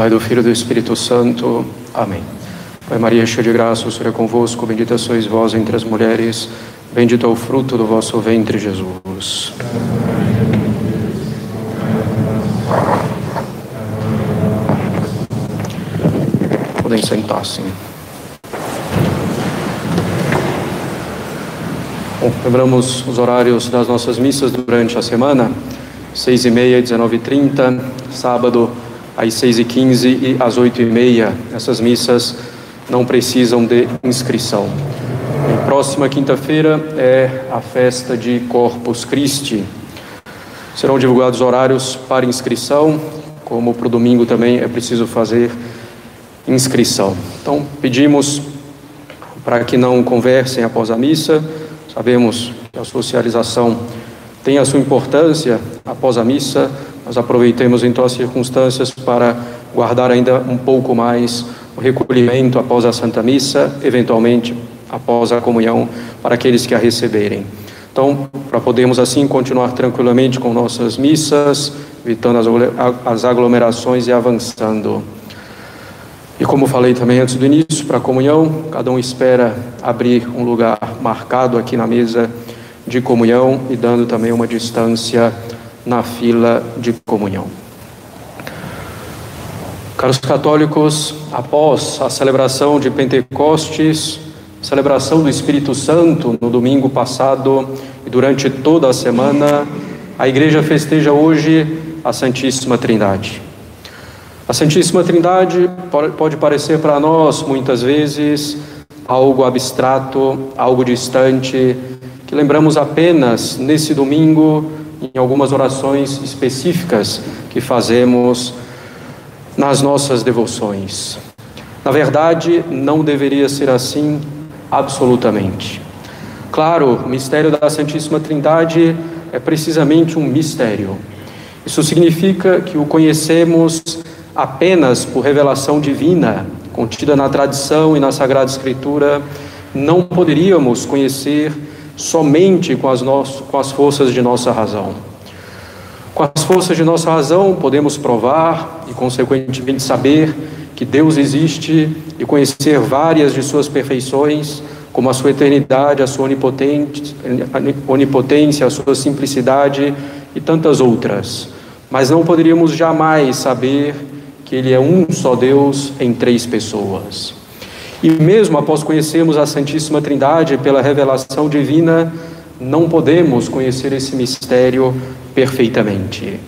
Pai, do Filho e do Espírito Santo. Amém. Pai Maria, cheia de graça, o Senhor é convosco, bendita sois vós entre as mulheres, bendito é o fruto do vosso ventre, Jesus. Podem sentar-se. Bom, lembramos os horários das nossas missas durante a semana, seis e meia, dezenove e trinta, sábado às seis e quinze às oito e meia. Essas missas não precisam de inscrição. E próxima quinta-feira é a festa de Corpus Christi. Serão divulgados horários para inscrição, como para o domingo também é preciso fazer inscrição. Então, pedimos para que não conversem após a missa. Sabemos que a socialização tem a sua importância após a missa. Nós aproveitemos então as circunstâncias para guardar ainda um pouco mais o recolhimento após a Santa Missa, eventualmente após a comunhão para aqueles que a receberem. Então, para podermos assim continuar tranquilamente com nossas missas, evitando as aglomerações e avançando. E como falei também antes do início, para a comunhão, cada um espera abrir um lugar marcado aqui na mesa de comunhão e dando também uma distância na fila de comunhão. Caros católicos, após a celebração de Pentecostes, celebração do Espírito Santo no domingo passado e durante toda a semana, a igreja festeja hoje a Santíssima Trindade. A Santíssima Trindade pode parecer para nós muitas vezes algo abstrato, algo distante, que lembramos apenas nesse domingo em algumas orações específicas que fazemos nas nossas devoções. Na verdade, não deveria ser assim absolutamente. Claro, o mistério da Santíssima Trindade é precisamente um mistério. Isso significa que o conhecemos apenas por revelação divina, contida na tradição e na Sagrada Escritura. Não poderíamos conhecer somente com as, com as forças de nossa razão. Com as forças de nossa razão, podemos provar e, consequentemente, saber que Deus existe e conhecer várias de suas perfeições, como a sua eternidade, a sua onipotência, a sua simplicidade e tantas outras. Mas não poderíamos jamais saber que Ele é um só Deus em três pessoas. E mesmo após conhecermos a Santíssima Trindade pela revelação divina, não podemos conhecer esse mistério perfeitamente.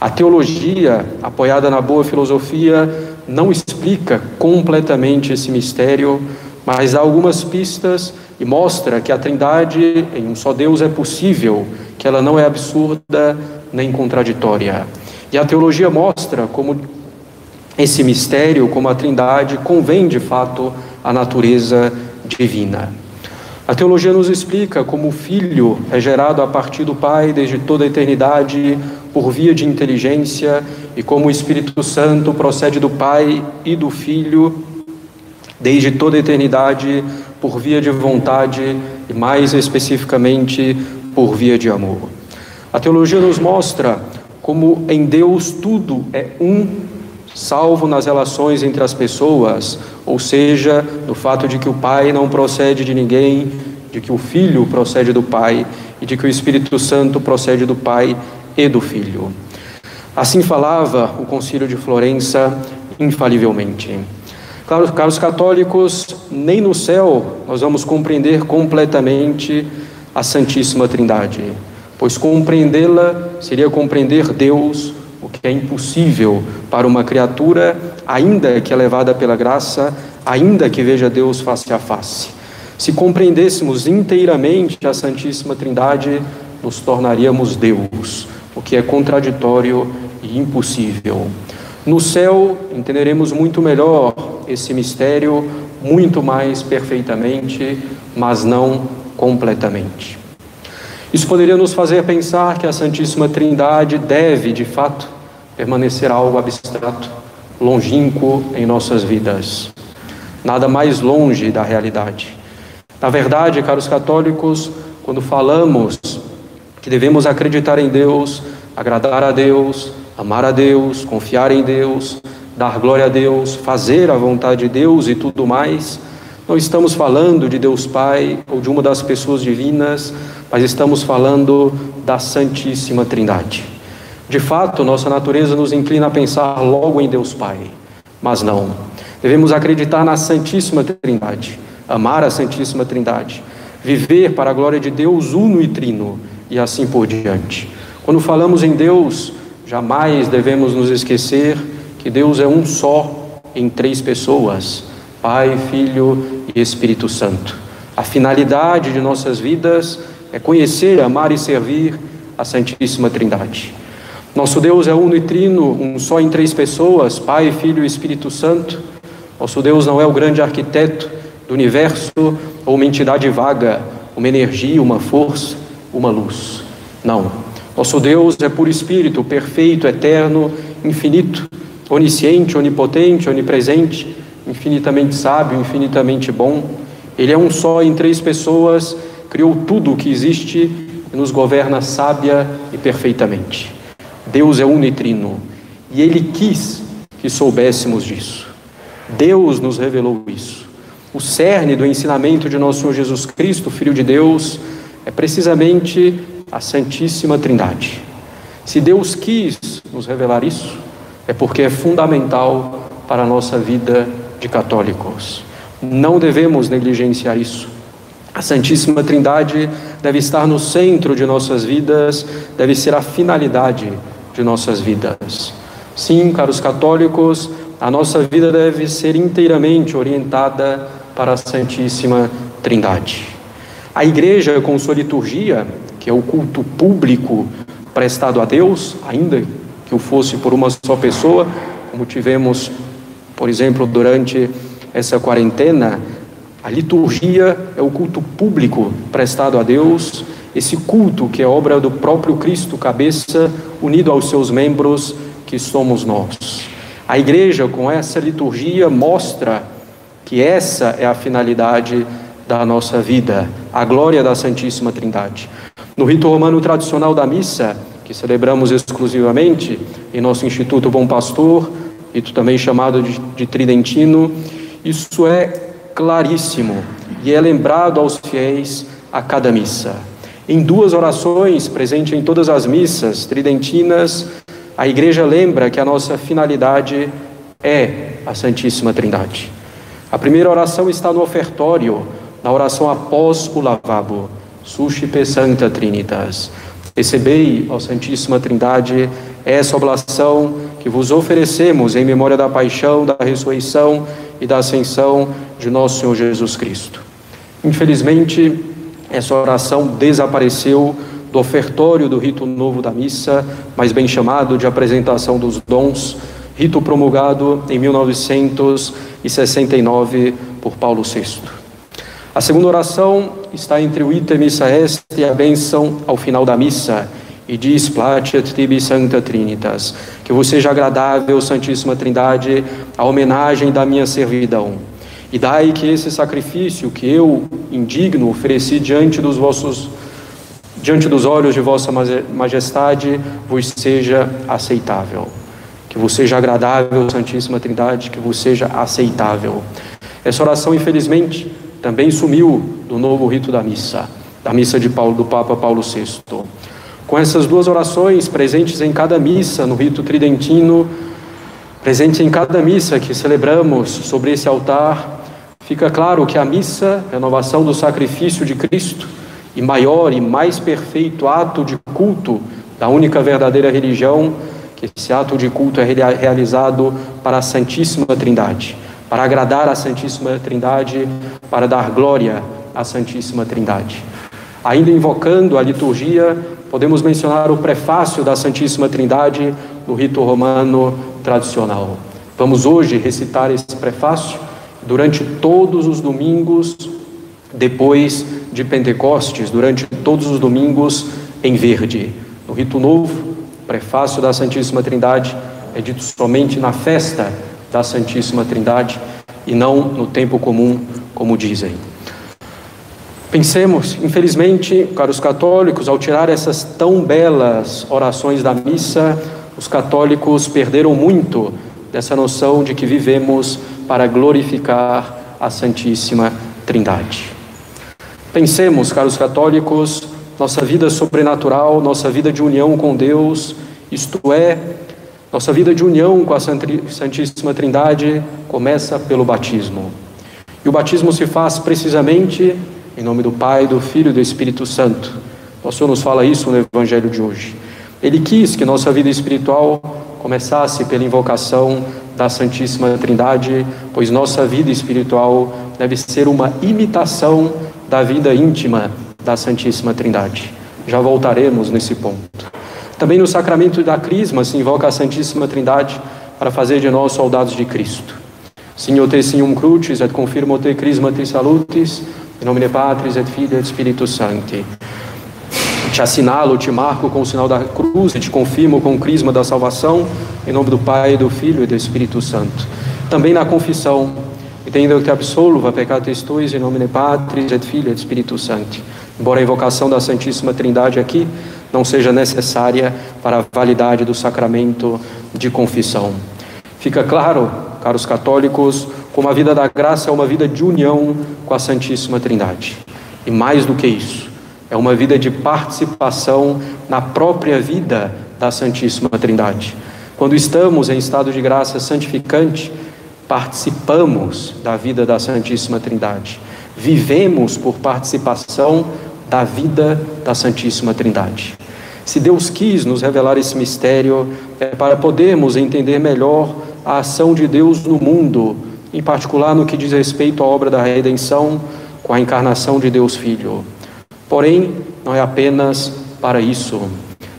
A teologia, apoiada na boa filosofia, não explica completamente esse mistério, mas dá algumas pistas e mostra que a Trindade em um só Deus é possível, que ela não é absurda nem contraditória. E a teologia mostra como esse mistério, como a Trindade, convém de fato à natureza divina. A teologia nos explica como o Filho é gerado a partir do Pai desde toda a eternidade por via de inteligência e como o Espírito Santo procede do Pai e do Filho desde toda a eternidade por via de vontade e mais especificamente por via de amor. A teologia nos mostra como em Deus tudo é um, salvo nas relações entre as pessoas, ou seja, no fato de que o Pai não procede de ninguém, de que o Filho procede do Pai e de que o Espírito Santo procede do Pai e do Filho. Assim falava o Concílio de Florença infalivelmente. Claro, caros católicos, nem no céu nós vamos compreender completamente a Santíssima Trindade, pois compreendê-la seria compreender Deus que é impossível para uma criatura, ainda que elevada pela graça, ainda que veja Deus face a face. Se compreendêssemos inteiramente a Santíssima Trindade, nos tornaríamos Deus, o que é contraditório e impossível. No céu, entenderemos muito melhor esse mistério, muito mais perfeitamente, mas não completamente. Isso poderia nos fazer pensar que a Santíssima Trindade deve, de fato, permanecer algo abstrato, longínquo em nossas vidas. Nada mais longe da realidade. Na verdade, caros católicos, quando falamos que devemos acreditar em Deus, agradar a Deus, amar a Deus, confiar em Deus, dar glória a Deus, fazer a vontade de Deus e tudo mais, não estamos falando de Deus Pai ou de uma das pessoas divinas, mas estamos falando da Santíssima Trindade. De fato, nossa natureza nos inclina a pensar logo em Deus Pai, mas não. Devemos acreditar na Santíssima Trindade, amar a Santíssima Trindade, viver para a glória de Deus uno e trino e assim por diante. Quando falamos em Deus, jamais devemos nos esquecer que Deus é um só em três pessoas: Pai, Filho e Espírito Santo. A finalidade de nossas vidas é conhecer, amar e servir a Santíssima Trindade. Nosso Deus é uno e trino, um só em três pessoas, Pai, Filho e Espírito Santo. Nosso Deus não é o grande arquiteto do universo ou uma entidade vaga, uma energia, uma força, uma luz. Não. Nosso Deus é por espírito, perfeito, eterno, infinito, onisciente, onipotente, onipresente, infinitamente sábio, infinitamente bom. Ele é um só em três pessoas, criou tudo o que existe e nos governa sábia e perfeitamente. Deus é unitrino e ele quis que soubéssemos disso. Deus nos revelou isso. O cerne do ensinamento de nosso Senhor Jesus Cristo, Filho de Deus, é precisamente a Santíssima Trindade. Se Deus quis nos revelar isso, é porque é fundamental para a nossa vida de católicos. Não devemos negligenciar isso. A Santíssima Trindade deve estar no centro de nossas vidas, deve ser a finalidade de nossas vidas. Sim, caros católicos, a nossa vida deve ser inteiramente orientada para a Santíssima Trindade. A igreja, com sua liturgia, que é o culto público prestado a Deus, ainda que o fosse por uma só pessoa, como tivemos, por exemplo, durante essa quarentena, a liturgia é o culto público prestado a Deus, esse culto que é obra do próprio Cristo, cabeça, unido aos seus membros, que somos nós. A igreja, com essa liturgia, mostra que essa é a finalidade da nossa vida, a glória da Santíssima Trindade. No rito romano tradicional da missa, que celebramos exclusivamente em nosso Instituto Bom Pastor, rito também chamado de, de Tridentino, isso é claríssimo e é lembrado aos fiéis a cada missa. Em duas orações, presente em todas as missas tridentinas, a igreja lembra que a nossa finalidade é a Santíssima Trindade. A primeira oração está no ofertório, na oração após o lavabo, Suscipe Santa Trinitas. Recebei, ó Santíssima Trindade, essa oblação que vos oferecemos em memória da paixão, da ressurreição e da ascensão de nosso Senhor Jesus Cristo. Infelizmente, essa oração desapareceu do ofertório do rito novo da missa, mais bem chamado de apresentação dos dons, rito promulgado em 1969 por Paulo VI. A segunda oração está entre o ite missa est e a bênção ao final da missa, e diz: Placet tibi Sancta Trinitas, que vos seja agradável, Santíssima Trindade, a homenagem da minha servidão. E dai que esse sacrifício que eu, indigno, ofereci diante dos vossos diante dos olhos de vossa majestade, vos seja aceitável. Que vos seja agradável, Santíssima Trindade, que vos seja aceitável. Essa oração, infelizmente, também sumiu do novo rito da missa, da missa de Paulo, do Papa Paulo VI. Com essas duas orações presentes em cada missa, no rito tridentino, presentes em cada missa que celebramos sobre esse altar, fica claro que a missa, renovação do sacrifício de Cristo, e maior e mais perfeito ato de culto da única verdadeira religião, que esse ato de culto é realizado para a Santíssima Trindade para agradar a Santíssima Trindade, para dar glória à Santíssima Trindade. Ainda invocando a liturgia, podemos mencionar o prefácio da Santíssima Trindade no rito romano tradicional. Vamos hoje recitar esse prefácio durante todos os domingos depois de Pentecostes, durante todos os domingos em verde. No rito novo, prefácio da Santíssima Trindade é dito somente na festa da Santíssima Trindade e não no tempo comum, como dizem. Pensemos, infelizmente, caros católicos, ao tirar essas tão belas orações da missa, os católicos perderam muito dessa noção de que vivemos para glorificar a Santíssima Trindade. Pensemos, caros católicos, nossa vida sobrenatural, nossa vida de união com Deus, isto é, nossa vida de união com a Santíssima Trindade, começa pelo batismo. E o batismo se faz precisamente em nome do Pai, do Filho e do Espírito Santo. O Senhor nos fala isso no Evangelho de hoje. Ele quis que nossa vida espiritual começasse pela invocação da Santíssima Trindade, pois nossa vida espiritual deve ser uma imitação da vida íntima da Santíssima Trindade. Já voltaremos nesse ponto. Também no sacramento da Crisma se invoca a Santíssima Trindade para fazer de nós soldados de Cristo. Signor te signum crucis et confirmo te crisma te salutis, in nomine Patris et Filii et Spiritus Sancti. Te assinalo, te marco com o sinal da cruz e te confirmo com o crisma da salvação, em nome do Pai, do Filho e do Espírito Santo. Também na confissão, entendo que te absolva peccatis tuis, in nomine Patris et Filii et Spiritus Sancti. Embora a invocação da Santíssima Trindade aqui não seja necessária para a validade do sacramento de confissão. Fica claro, caros católicos, como a vida da graça é uma vida de união com a Santíssima Trindade. E mais do que isso, é uma vida de participação na própria vida da Santíssima Trindade. Quando estamos em estado de graça santificante, participamos da vida da Santíssima Trindade. Vivemos por participação da vida da Santíssima Trindade. Se Deus quis nos revelar esse mistério, é para podermos entender melhor a ação de Deus no mundo, em particular no que diz respeito à obra da redenção com a encarnação de Deus Filho. Porém, não é apenas para isso.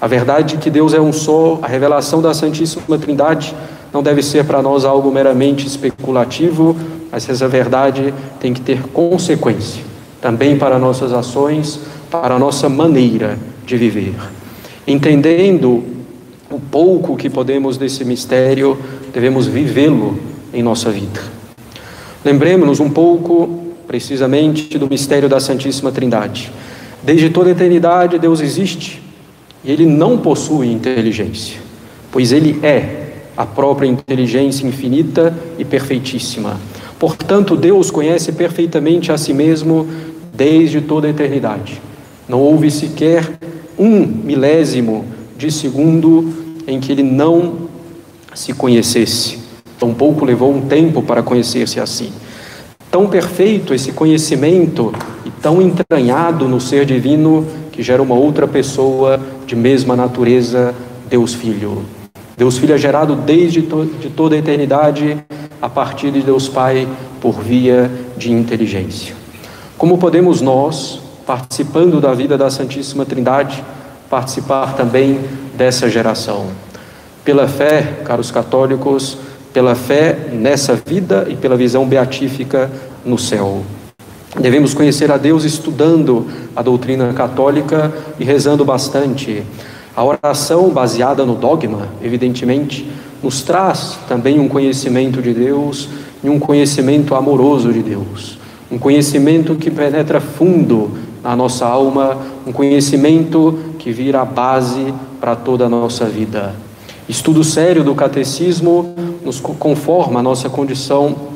A verdade de que Deus é um só, a revelação da Santíssima Trindade, não deve ser para nós algo meramente especulativo, mas essa verdade tem que ter consequência também para nossas ações, para a nossa maneira de viver. Entendendo o pouco que podemos desse mistério, devemos vivê-lo em nossa vida. Lembremos-nos um pouco, precisamente, do mistério da Santíssima Trindade. Desde toda a eternidade, Deus existe e ele não possui inteligência, pois ele é a própria inteligência infinita e perfeitíssima. Portanto, Deus conhece perfeitamente a si mesmo desde toda a eternidade. Não houve sequer um milésimo de segundo em que ele não se conhecesse. Tampouco levou um tempo para conhecer-se assim. Tão perfeito esse conhecimento e tão entranhado no ser divino que gera uma outra pessoa de mesma natureza, Deus Filho. Deus Filho é gerado desde to de toda a eternidade a partir de Deus Pai por via de inteligência. Como podemos nós, participando da vida da Santíssima Trindade, participar também dessa geração? Pela fé, caros católicos, pela fé nessa vida e pela visão beatífica no céu. Devemos conhecer a Deus estudando a doutrina católica e rezando bastante. A oração baseada no dogma, evidentemente, nos traz também um conhecimento de Deus e um conhecimento amoroso de Deus. Um conhecimento que penetra fundo na nossa alma, um conhecimento que vira a base para toda a nossa vida. Estudo sério do catecismo nos conforma a nossa condição.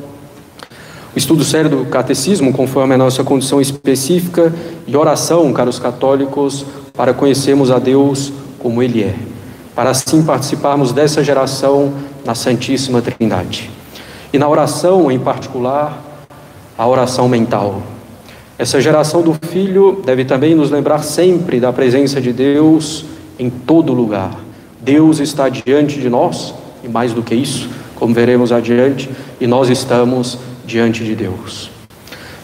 O estudo sério do catecismo conforme a nossa condição específica e oração, caros católicos, para conhecermos a Deus como Ele é, para assim participarmos dessa geração na Santíssima Trindade. E na oração, em particular, a oração mental. Essa geração do Filho deve também nos lembrar sempre da presença de Deus em todo lugar Deus está diante de nós, e mais do que isso, como veremos adiante, e nós estamos diante de Deus.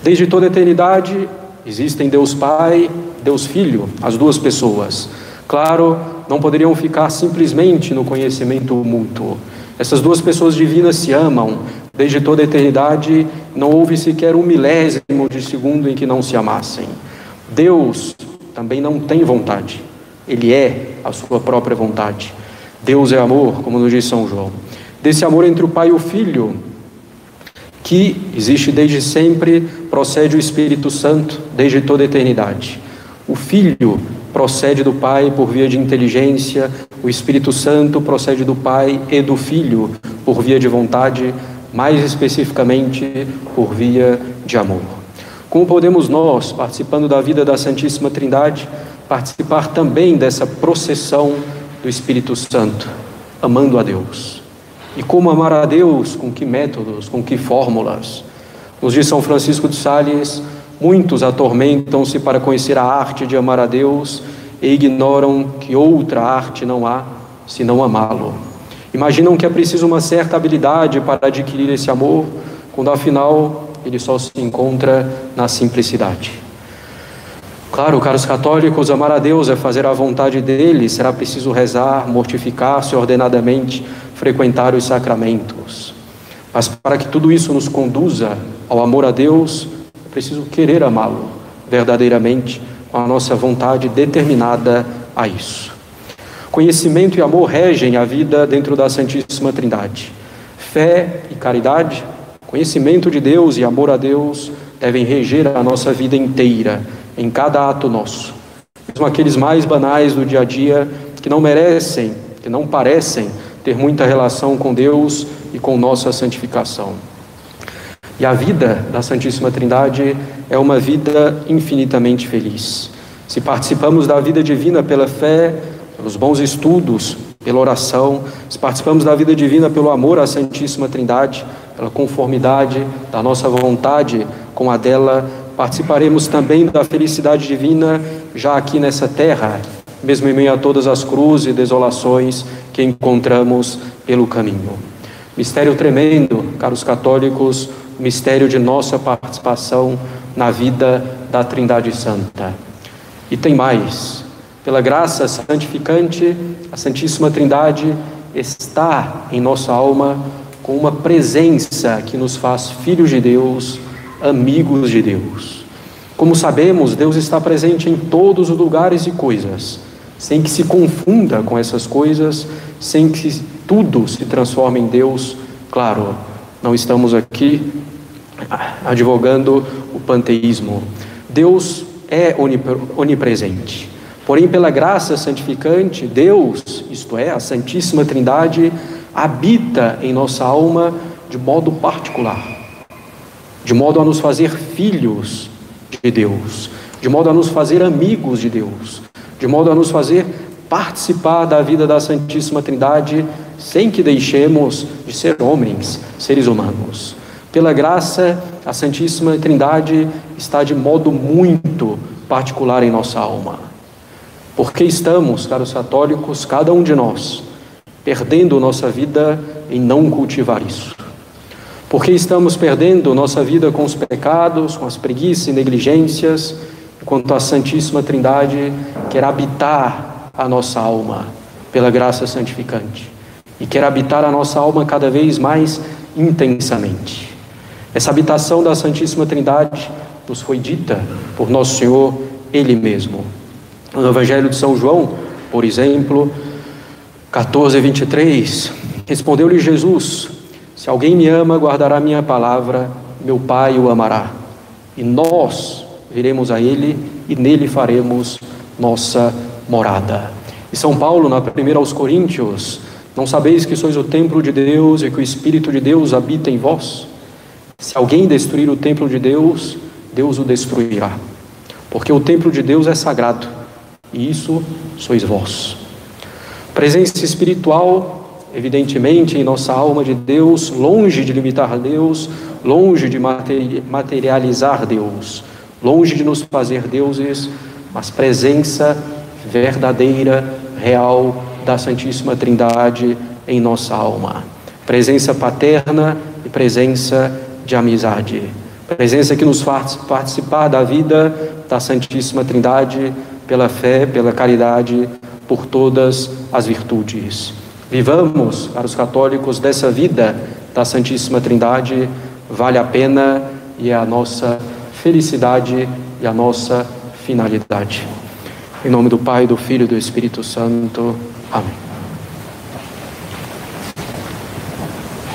Desde toda a eternidade existem Deus Pai, Deus Filho, as duas pessoas. Claro, não poderiam ficar simplesmente no conhecimento mútuo. Essas duas pessoas divinas se amam. Desde toda a eternidade não houve sequer um milésimo de segundo em que não se amassem. Deus também não tem vontade. Ele é a sua própria vontade. Deus é amor, como nos diz São João. Desse amor entre o Pai e o Filho, que existe desde sempre, procede o Espírito Santo, desde toda a eternidade. O Filho procede do Pai por via de inteligência, o Espírito Santo procede do Pai e do Filho por via de vontade, mais especificamente por via de amor. Como podemos nós, participando da vida da Santíssima Trindade, participar também dessa processão do Espírito Santo, amando a Deus? E como amar a Deus? Com que métodos? Com que fórmulas? Nos diz São Francisco de Sales, muitos atormentam-se para conhecer a arte de amar a Deus e ignoram que outra arte não há senão amá-lo. Imaginam que é preciso uma certa habilidade para adquirir esse amor, quando afinal ele só se encontra na simplicidade. Claro, caros católicos, amar a Deus é fazer a vontade dele, será preciso rezar, mortificar-se ordenadamente, frequentar os sacramentos. Mas para que tudo isso nos conduza ao amor a Deus, é preciso querer amá-lo verdadeiramente, com a nossa vontade determinada a isso. Conhecimento e amor regem a vida dentro da Santíssima Trindade. Fé e caridade Conhecimento de Deus e amor a Deus devem reger a nossa vida inteira, em cada ato nosso. Mesmo aqueles mais banais do dia a dia, que não merecem, que não parecem ter muita relação com Deus e com nossa santificação. E a vida da Santíssima Trindade é uma vida infinitamente feliz. Se participamos da vida divina pela fé, pelos bons estudos, pela oração, se participamos da vida divina pelo amor à Santíssima Trindade, pela conformidade da nossa vontade com a dela, participaremos também da felicidade divina já aqui nessa terra, mesmo em meio a todas as cruzes e desolações que encontramos pelo caminho. Mistério tremendo, caros católicos, mistério de nossa participação na vida da Trindade Santa. E tem mais, pela graça santificante, a Santíssima Trindade está em nossa alma com uma presença que nos faz filhos de Deus, amigos de Deus. Como sabemos, Deus está presente em todos os lugares e coisas, sem que se confunda com essas coisas, sem que tudo se transforme em Deus. Claro, não estamos aqui advogando o panteísmo. Deus é onipresente. Porém, pela graça santificante, Deus, isto é, a Santíssima Trindade, habita em nossa alma de modo particular, de modo a nos fazer filhos de Deus, de modo a nos fazer amigos de Deus, de modo a nos fazer participar da vida da Santíssima Trindade sem que deixemos de ser homens, seres humanos. Pela graça, a Santíssima Trindade está de modo muito particular em nossa alma. Porque estamos, caros católicos, cada um de nós, perdendo nossa vida em não cultivar isso. Porque estamos perdendo nossa vida com os pecados, com as preguiças e negligências, enquanto a Santíssima Trindade quer habitar a nossa alma pela graça santificante e quer habitar a nossa alma cada vez mais intensamente. Essa habitação da Santíssima Trindade nos foi dita por Nosso Senhor Ele mesmo. No Evangelho de São João, por exemplo, 14, 23. Respondeu-lhe Jesus: Se alguém me ama, guardará minha palavra, meu Pai o amará. E nós viremos a ele e nele faremos nossa morada. E São Paulo, na primeira aos Coríntios, não sabeis que sois o templo de Deus e que o Espírito de Deus habita em vós? Se alguém destruir o templo de Deus, Deus o destruirá. Porque o templo de Deus é sagrado, e isso sois vós. Presença espiritual, evidentemente, em nossa alma de Deus, longe de limitar Deus, longe de materializar Deus, longe de nos fazer deuses, mas presença verdadeira, real da Santíssima Trindade em nossa alma. Presença paterna e presença de amizade. Presença que nos faz participar da vida da Santíssima Trindade pela fé, pela caridade, por todas as virtudes. Vivamos, para os católicos, dessa vida da Santíssima Trindade, vale a pena e é a nossa felicidade e a nossa finalidade. Em nome do Pai, do Filho e do Espírito Santo. Amém.